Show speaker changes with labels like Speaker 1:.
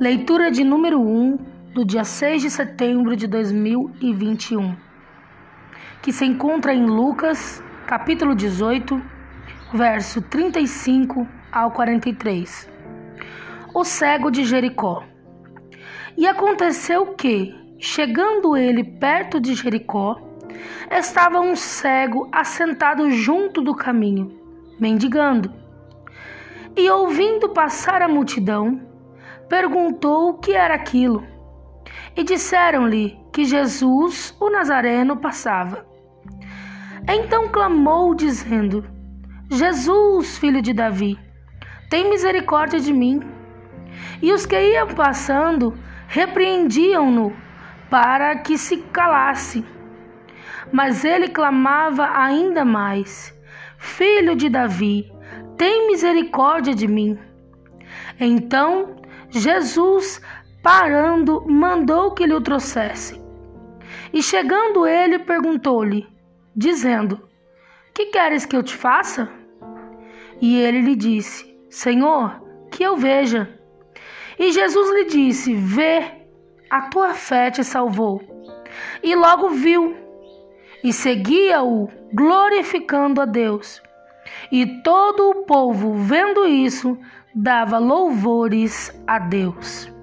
Speaker 1: Leitura de número 1 do dia 6 de setembro de 2021, que se encontra em Lucas, capítulo 18, verso 35 ao 43. O cego de Jericó. E aconteceu que, chegando ele perto de Jericó, estava um cego assentado junto do caminho, mendigando. E ouvindo passar a multidão, perguntou o que era aquilo. E disseram-lhe que Jesus, o Nazareno, passava. Então clamou, dizendo: Jesus, filho de Davi, tem misericórdia de mim. E os que iam passando repreendiam-no para que se calasse. Mas ele clamava ainda mais: Filho de Davi, tem misericórdia de mim. Então Jesus, parando, mandou que lhe o trouxesse. E chegando ele, perguntou-lhe, dizendo: Que queres que eu te faça? E ele lhe disse: Senhor, que eu veja. E Jesus lhe disse: Vê, a tua fé te salvou. E logo viu, e seguia-o, glorificando a Deus. E todo o povo, vendo isso, dava louvores a Deus.